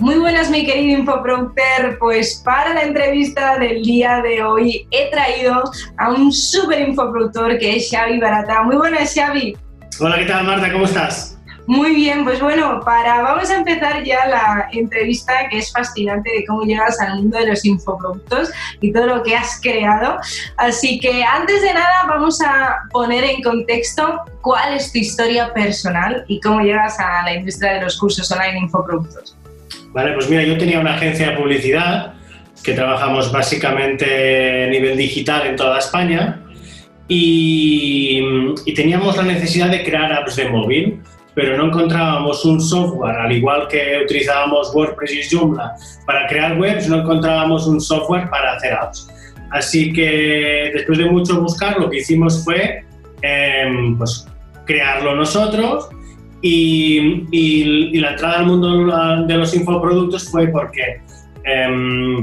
Muy buenas, mi querido infoproductor. Pues para la entrevista del día de hoy he traído a un súper infoproductor que es Xavi Barata. Muy buenas, Xavi. Hola, ¿qué tal, Marta? ¿Cómo estás? Muy bien, pues bueno, para vamos a empezar ya la entrevista que es fascinante de cómo llegas al mundo de los infoproductos y todo lo que has creado. Así que antes de nada vamos a poner en contexto cuál es tu historia personal y cómo llegas a la industria de los cursos online infoproductos. Vale, pues mira, yo tenía una agencia de publicidad que trabajamos básicamente a nivel digital en toda España y, teníamos la necesidad de crear apps de móvil, pero no encontrábamos un software, al igual que utilizábamos WordPress y Joomla para crear webs, no encontrábamos un software para hacer apps. Así que después de mucho buscar, lo que hicimos fue em, pues, crearlo nosotros y, la entrada al mundo de los infoproductos fue porque em,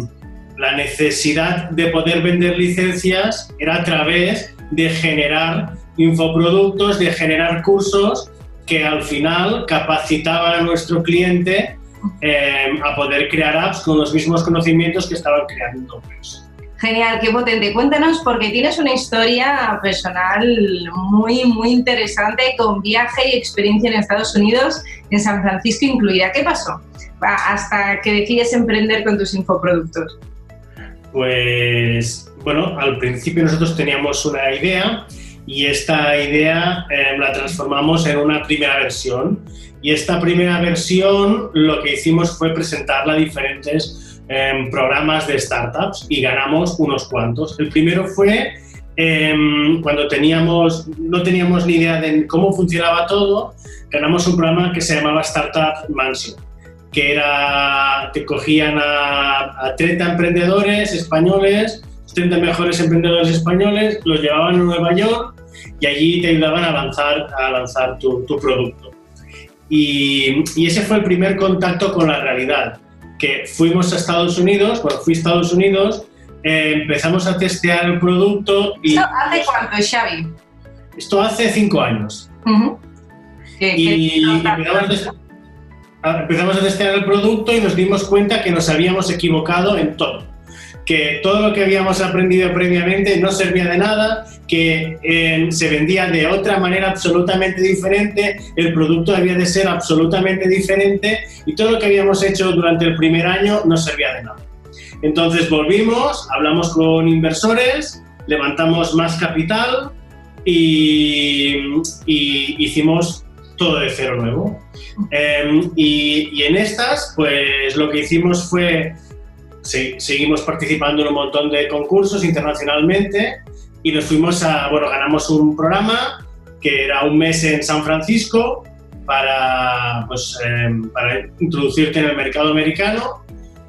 la necesidad de poder vender licencias era a través de generar infoproductos, de generar cursos que al final capacitaban a nuestro cliente em, a poder crear apps con los mismos conocimientos que estaban creando. Genial, qué potente. Cuéntanos porque tienes una historia personal muy, muy interesante con viaje y experiencia en Estados Unidos, en San Francisco incluida. ¿Qué pasó hasta que decides emprender con tus infoproductos? Pues, bueno, al principio nosotros teníamos una idea y esta idea eh, la transformamos en una primera versión. Y esta primera versión lo que hicimos fue presentarla a diferentes programas de startups y ganamos unos cuantos. El primero fue em, cuando teníamos, no teníamos ni idea de cómo funcionaba todo, ganamos un programa que se llamaba Startup Mansion, que era, que cogían a, 30 emprendedores españoles, 30 mejores emprendedores españoles, los llevaban a Nueva York y allí te ayudaban a lanzar, a lanzar tu, tu producto. Y, y, ese fue el primer contacto con la realidad que fuimos a Estados Unidos, cuando fui a Estados Unidos, eh, empezamos a testear el producto y... ¿Esto hace cuánto, Xavi? Esto hace cinco años. y empezamos, a, empezamos a testear el producto y nos dimos cuenta que nos habíamos equivocado en todo que todo lo que habíamos aprendido previamente no servía de nada, que eh, se vendía de otra manera absolutamente diferente, el producto debía de ser absolutamente diferente y todo lo que habíamos hecho durante el primer año no servía de nada. Entonces volvimos, hablamos con inversores, levantamos más capital y, hicimos todo de cero nuevo. Em, y, y en estas, pues lo que hicimos fue seguimos participando en un montón de concursos internacionalmente y nos fuimos a, bueno, ganamos un programa que era un mes en San Francisco para, pues, em, para introducirte en el mercado americano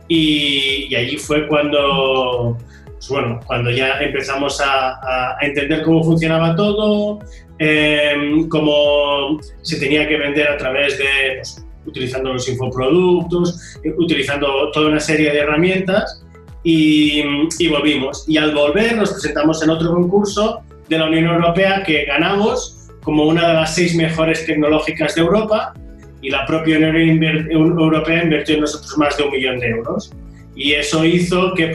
y, allí fue cuando, pues, bueno, cuando ya empezamos a, a, entender cómo funcionaba todo, em, cómo se tenía que vender a través de pues, utilizando los infoproductos, eh, utilizando toda una serie de herramientas y, volvimos. Y al volver nos presentamos en otro concurso de la Unión Europea que ganamos como una de las seis mejores tecnológicas de Europa y la propia Unión Europea invirtió en nosotros más de un millón de euros. Y eso hizo que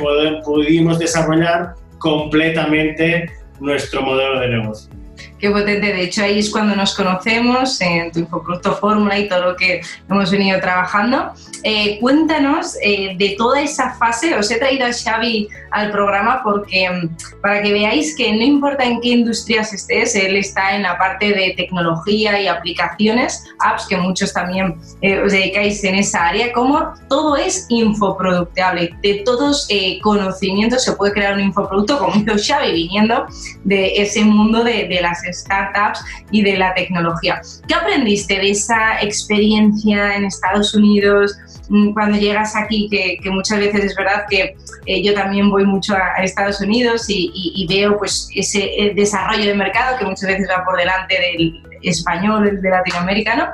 pudimos desarrollar completamente nuestro modelo de negocio. Qué potente. De hecho, ahí es cuando nos conocemos en tu infoproducto fórmula y todo lo que hemos venido trabajando. Eh, cuéntanos eh, de toda esa fase. Os he traído a Xavi al programa porque mm, para que veáis que no importa en qué industrias estés, él está en la parte de tecnología y aplicaciones, apps, que muchos también eh, os dedicáis en esa área, como todo es infoproductable. De todos conocimientos se puede crear un infoproducto, como hizo Xavi, viniendo de ese mundo de, de las startups y de la tecnología. ¿Qué aprendiste de esa experiencia en Estados Unidos mm, cuando llegas aquí? Que, muchas veces es verdad que eh, yo también voy mucho a, Estados Unidos y, veo pues ese eh, desarrollo de mercado que muchas veces va por delante del español, del latinoamericano.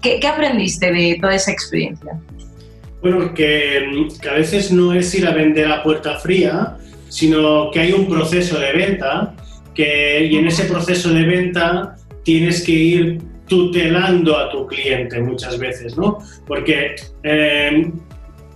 ¿Qué, ¿Qué aprendiste de toda esa experiencia? Bueno, que, que, a veces no es ir a vender a puerta fría, sino que hay un proceso de venta que, y en ese proceso de venta tienes que ir tutelando a tu cliente muchas veces, ¿no? Porque eh,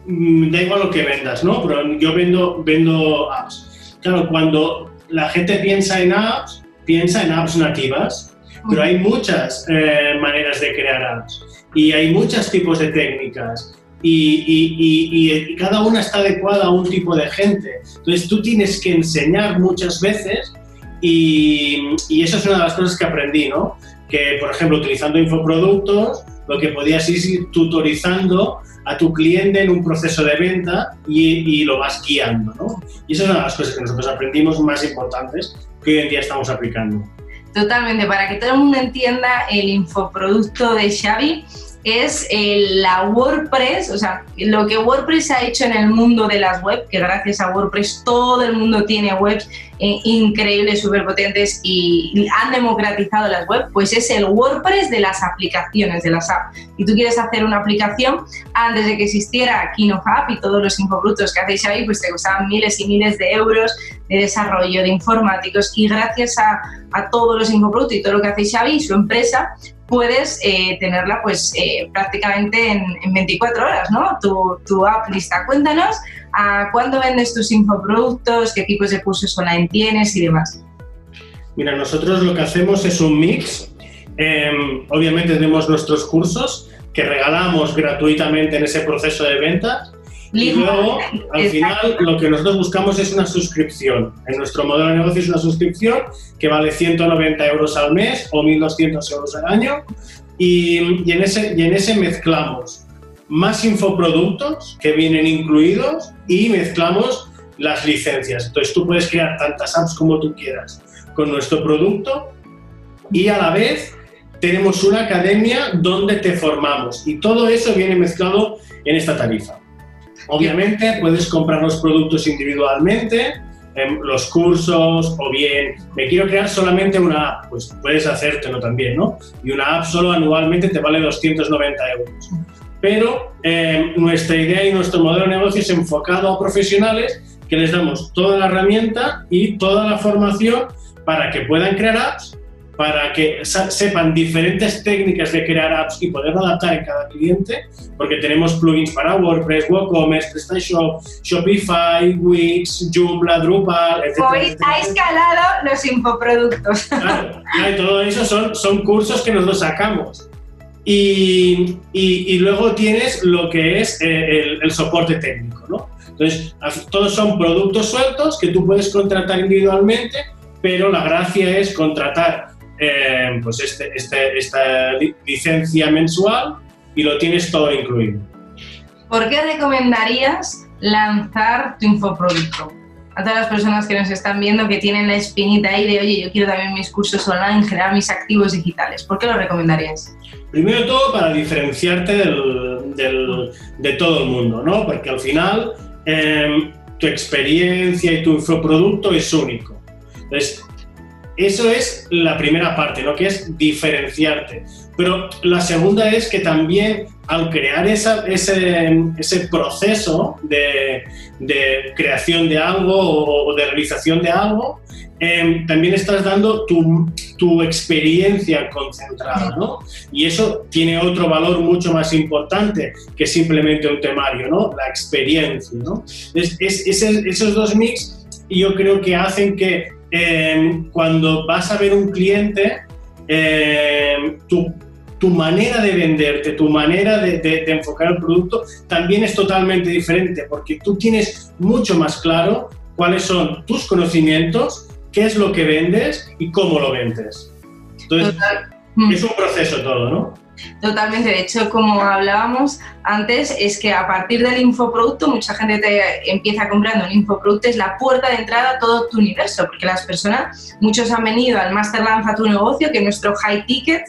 da igual lo que vendas, ¿no? Pero yo vendo, vendo apps. Claro, cuando la gente piensa en apps, piensa en apps nativas, pero hay muchas eh, maneras de crear apps y hay muchos tipos de técnicas. Y, y, y, cada una está adecuada a un tipo de gente. Entonces tú tienes que enseñar muchas veces y, eso es una de las cosas que aprendí, ¿no? Que, por ejemplo, utilizando infoproductos, lo que podías ir tutorizando a tu cliente en un proceso de venta y, lo vas guiando, ¿no? Y esa es una de las cosas que nosotros aprendimos más importantes que hoy en día estamos aplicando. Totalmente, para que todo el mundo entienda el infoproducto de Xavi, es la WordPress, o sea, lo que WordPress ha hecho en el mundo de las webs, que gracias a WordPress todo el mundo tiene webs eh, increíbles, súper potentes y han democratizado las webs, pues es el WordPress de las aplicaciones, de las apps. Y tú quieres hacer una aplicación, antes de que existiera KinoFab y todos los infobrutos que hacéis ahí, pues te costaban miles y miles de euros de desarrollo, de informáticos y gracias a, a todos los infobrutos y todo lo que hacéis y su empresa, puedes eh, tenerla pues eh, prácticamente en, 24 horas, ¿no? Tu, tu, app lista. Cuéntanos a cuándo vendes tus infoproductos, qué tipos de cursos online tienes y demás. Mira, nosotros lo que hacemos es un mix. Em, obviamente tenemos nuestros cursos que regalamos gratuitamente en ese proceso de venta y luego, al final, lo que nosotros buscamos es una suscripción. En nuestro modelo de negocio es una suscripción que vale 190 euros al mes o 1.200 euros al año. Y, en ese, y en ese mezclamos más infoproductos que vienen incluidos y mezclamos las licencias. Entonces tú puedes crear tantas apps como tú quieras con nuestro producto y a la vez tenemos una academia donde te formamos y todo eso viene mezclado en esta tarifa. Obviamente puedes comprar los productos individualmente, em, los cursos o bien me quiero crear solamente una app, pues puedes hacértelo también, ¿no? Y una app solo anualmente te vale 290 euros. Pero em, nuestra idea y nuestro modelo de negocio es enfocado a profesionales que les damos toda la herramienta y toda la formación para que puedan crear apps para que sepan diferentes técnicas de crear apps y poderlo adaptar en cada cliente, porque tenemos plugins para WordPress, WooCommerce, PrestaShop, Shopify, Wix, Joomla, Drupal, etc. Hoy ha escalado los infoproductos. Claro, y todo eso son, son cursos que nosotros sacamos. Y, luego tienes lo que es eh, el, el soporte técnico, ¿no? Entonces, todos son productos sueltos que tú puedes contratar individualmente, pero la gracia es contratar eh, pues este, este, esta licencia mensual y lo tienes todo incluido. ¿Por qué recomendarías lanzar tu infoproducto? A todas las personas que nos están viendo que tienen la espinita ahí de, oye, yo quiero también mis cursos online, generar mis activos digitales. ¿Por qué lo recomendarías? Primero de todo para diferenciarte del, de todo el mundo, ¿no? Porque al final eh, tu experiencia y tu infoproducto es único. Entonces, eso es la primera parte, lo que es diferenciarte. Pero la segunda es que también al crear ese, ese, proceso de, creación de algo o, de realización de algo, em, también estás dando tu, tu, experiencia concentrada, ¿no? Y eso tiene otro valor mucho más importante que simplemente un temario, ¿no? La experiencia, ¿no? Es, esos dos mix yo creo que hacen que Em, cuando vas a ver un cliente, em, tu, tu, manera de venderte, tu manera de, enfocar el producto también es totalmente diferente, porque tú tienes mucho más claro cuáles son tus conocimientos, qué es lo que vendes y cómo lo vendes. Entonces, es un proceso todo, ¿no? Totalmente, de hecho, como hablábamos antes, es que a partir del infoproducto, mucha gente te empieza comprando un infoproducto, es la puerta de entrada a todo tu universo, porque las personas, muchos han venido al Master Lanza tu negocio, que es nuestro high ticket,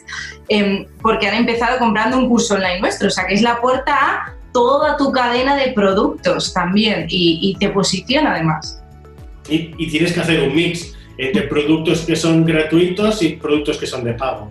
em, porque han empezado comprando un curso online nuestro, o sea, que es la puerta a toda tu cadena de productos también y, te posiciona además. Y, tienes que hacer un mix entre productos que son gratuitos y productos que son de pago.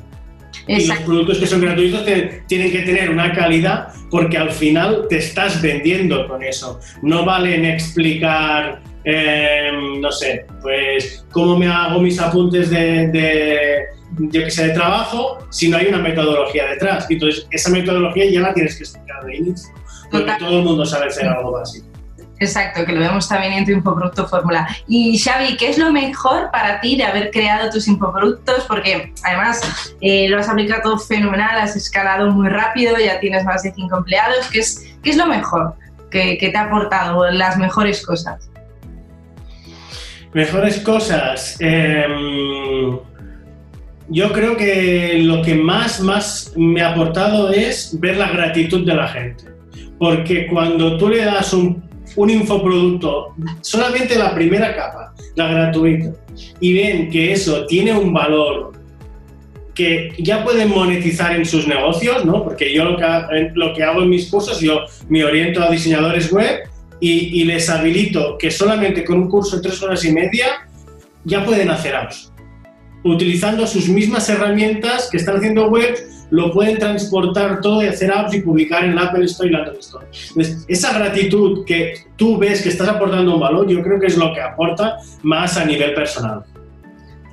Y los productos que son gratuitos tienen que tener una calidad porque al final te estás vendiendo con eso. No vale en explicar, em, no sé, pues cómo me hago mis apuntes de, yo que sé, de trabajo si no hay una metodología detrás. Entonces, esa metodología ya la tienes que explicar de inicio. Porque todo el mundo sabe hacer algo básico. Exacto, que lo vemos también en tu infoproducto fórmula. Y Xavi, ¿qué es lo mejor para ti de haber creado tus infoproductos? Porque además eh, lo has aplicado fenomenal, has escalado muy rápido, ya tienes más de cinco empleados. ¿Qué es, qué es lo mejor que, te ha aportado, las mejores cosas? Mejores cosas. Em, yo creo que lo que más, más me ha aportado es ver la gratitud de la gente. Porque cuando tú le das un un infoproducto, solamente la primera capa, la gratuita, y ven que eso tiene un valor que ya pueden monetizar en sus negocios, ¿no? Porque yo lo que, hago en mis cursos, yo me oriento a diseñadores web y, y les habilito que solamente con un curso de tres horas y media ya pueden hacer apps. Utilizando sus mismas herramientas que están haciendo web lo pueden transportar todo y hacer apps y publicar en Apple Store y la Apple Store. esa gratitud que tú ves que estás aportando un valor, yo creo que es lo que aporta más a nivel personal.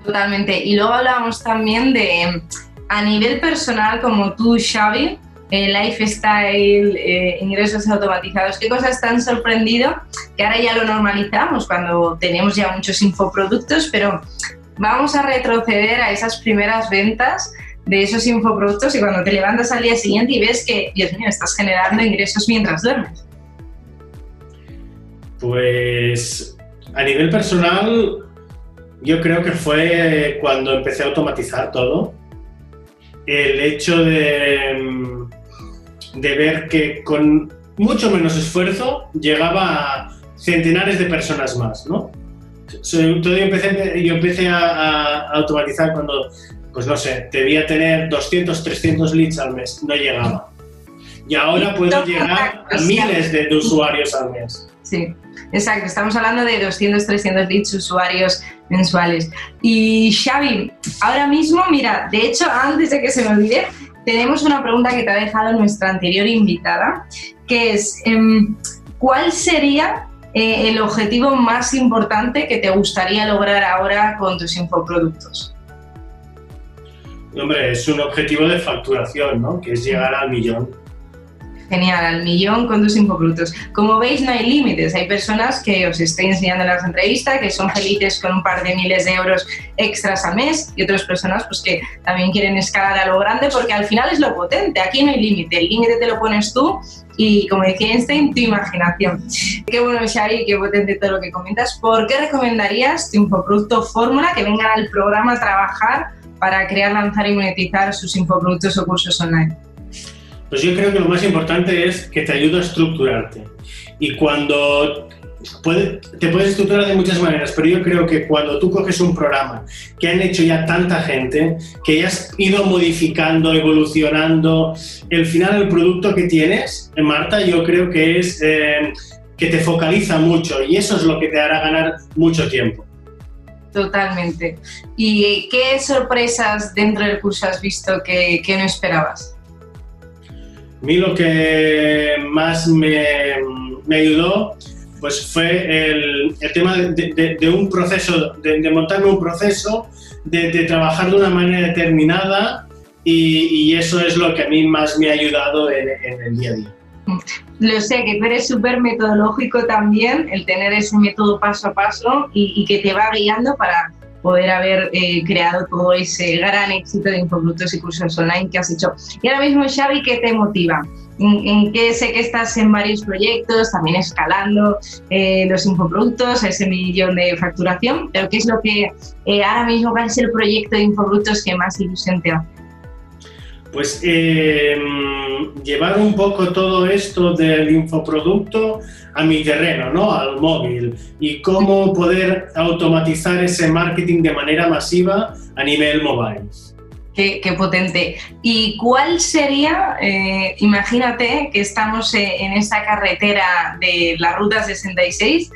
Totalmente. Y luego hablábamos también de, a nivel personal, como tú, Xavi, eh, lifestyle, eh, ingresos automatizados, ¿qué cosas te han sorprendido? Que ahora ya lo normalizamos cuando tenemos ya muchos infoproductos, pero vamos a retroceder a esas primeras ventas de esos infoproductos y cuando te levantas al día siguiente y ves que, Dios mío, estás generando ingresos mientras duermes? Pues a nivel personal, yo creo que fue cuando empecé a automatizar todo. El hecho de, de ver que con mucho menos esfuerzo llegaba a centenares de personas más, ¿no? yo empecé, yo empecé a, a, automatizar cuando pues no sé, debía tener 200, 300 leads al mes, no llegaba. Y ahora puedo llegar a miles de, usuarios al mes. Sí, exacto. Estamos hablando de 200, 300 leads usuarios mensuales. Y Xavi, ahora mismo, mira, de hecho, antes de que se me olvide, tenemos una pregunta que te ha dejado nuestra anterior invitada, que es, em, ¿cuál sería eh, el objetivo más importante que te gustaría lograr ahora con tus infoproductos? Hombre, es un objetivo de facturación, ¿no? Que es llegar al millón. Genial, al millón con tus infoproductos. Como veis, no hay límites. Hay personas que os estoy enseñando en las entrevistas que son felices con un par de miles de euros extras al mes y otras personas pues, que también quieren escalar a lo grande porque al final es lo potente. Aquí no hay límite. El límite te lo pones tú y, como decía Einstein, tu imaginación. Qué bueno, Shari, qué potente todo lo que comentas. ¿Por qué recomendarías tu infoproducto Fórmula que vengan al programa a trabajar para crear, lanzar y monetizar sus infoproductos o cursos online? Pues yo creo que lo más importante es que te ayuda a estructurarte. Y cuando te puedes estructurar de muchas maneras, pero yo creo que cuando tú coges un programa que han hecho ya tanta gente, que ya has ido modificando, evolucionando, el final el producto que tienes, eh, Marta, yo creo que es eh, que te focaliza mucho y eso es lo que te hará ganar mucho tiempo. Totalmente. ¿Y qué sorpresas dentro del curso has visto que, no esperabas? A mí lo que más me, ayudó pues fue el, tema de, un proceso, de, montarme un proceso, de, trabajar de una manera determinada y, eso es lo que a mí más me ha ayudado en el día a día. Lo sé, que tú eres súper metodológico también, el tener ese método paso a paso y, que te va guiando para poder haber eh, creado todo ese gran éxito de infoproductos y cursos online que has hecho. Y ahora mismo, Xavi, ¿qué te motiva? En, qué sé que estás en varios proyectos, también escalando eh, los infoproductos, ese millón de facturación, pero ¿qué es lo que eh, ahora mismo va a ser el proyecto de infoproductos que más ilusión te hace? Pues eh, llevar un poco todo esto del infoproducto a mi terreno, ¿no? Al móvil y cómo poder automatizar ese marketing de manera masiva a nivel mobile. Qué, potente. ¿Y cuál sería, eh, imagínate que estamos eh, en esa carretera de la Ruta 66,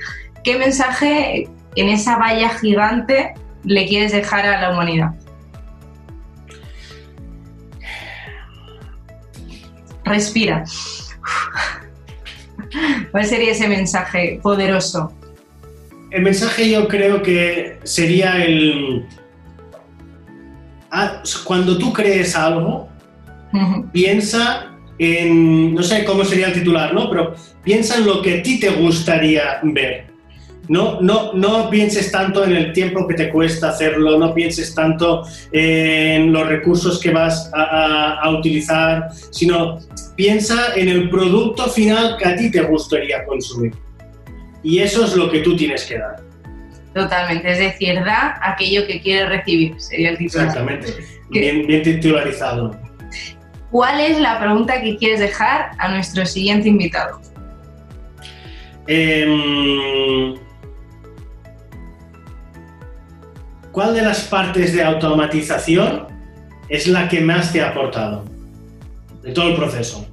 qué mensaje en esa valla gigante le quieres dejar a la humanidad? Respira. ¿Cuál sería ese mensaje poderoso? El mensaje yo creo que sería el... Ah, cuando tú crees algo, piensa en, no sé cómo sería el titular, ¿no? Pero piensa en lo que a ti te gustaría ver. No, no, no pienses tanto en el tiempo que te cuesta hacerlo, no pienses tanto en los recursos que vas a, utilizar, sino piensa en el producto final que a ti te gustaría consumir. Y eso es lo que tú tienes que dar. Totalmente, es decir, da aquello que quieres recibir, sería el titular. Exactamente, bien, bien titularizado. ¿Cuál es la pregunta que quieres dejar a nuestro siguiente invitado? Eh, ¿cuál de las partes de automatización es la que más te ha aportado de todo el proceso?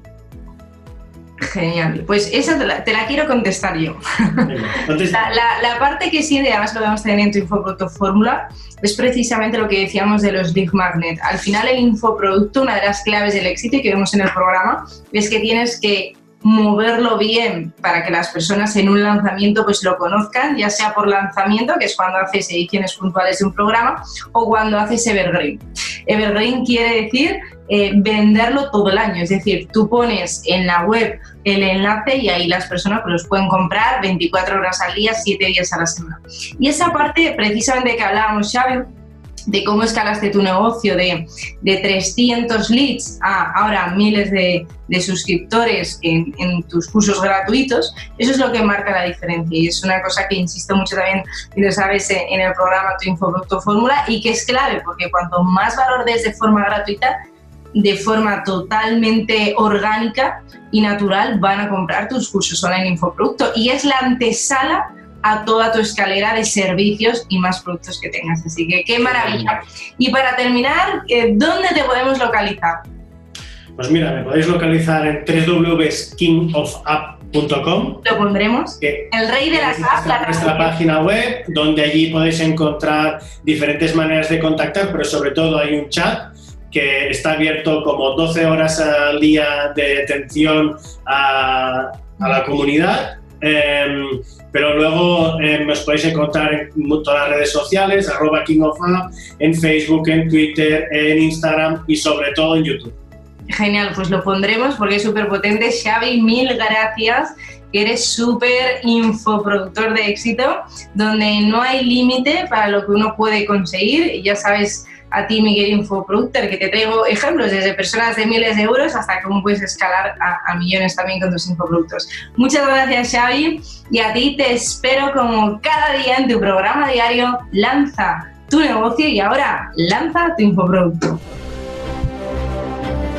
Genial, pues esa te la, quiero contestar yo. la, parte que sí, además lo vamos a tener en tu infoproducto fórmula, es precisamente lo que decíamos de los Big Magnet. Al final el infoproducto, una de las claves del éxito y que vemos en el programa, es que tienes que moverlo bien para que las personas en un lanzamiento pues lo conozcan, ya sea por lanzamiento, que es cuando haces ediciones puntuales de un programa, o cuando haces evergreen. Evergreen quiere decir eh, venderlo todo el año, es decir, tú pones en la web el enlace y ahí las personas pues, los pueden comprar 24 horas al día, 7 días a la semana. Y esa parte precisamente que hablábamos, Xavi, de cómo escalaste tu negocio de, de 300 leads a ahora miles de, de suscriptores en, tus cursos gratuitos, eso es lo que marca la diferencia. Y es una cosa que insisto mucho también, y lo sabes, en el programa Tu Infoproducto Fórmula y que es clave porque cuanto más valor des de forma gratuita, de forma totalmente orgánica y natural van a comprar tus cursos online infoproducto y es la antesala a toda tu escalera de servicios y más productos que tengas. Así que qué maravilla. Y para terminar, eh, ¿dónde te podemos localizar? Pues mira, me podéis localizar en www.kingofapp.com. Lo pondremos. El rey de las apps. nuestra página web, donde allí podéis encontrar diferentes maneras de contactar, pero sobre todo hay un chat que está abierto como 12 horas al día de atención a, a la comunidad. Em, pero luego eh, os podéis encontrar en todas las redes sociales, arroba King en Facebook, en Twitter, en Instagram y sobre todo en YouTube. Genial, pues lo pondremos porque es súper potente. Xavi, mil gracias, que eres súper infoproductor de éxito, donde no hay límite para lo que uno puede conseguir. Y ya sabes a ti, Miguel Infoproductor, que te traigo ejemplos desde personas de miles de euros hasta cómo puedes escalar a, millones también con tus infoproductos. Muchas gracias, Xavi, y a ti te espero como cada día en tu programa diario Lanza tu negocio y ahora lanza tu infoproducto.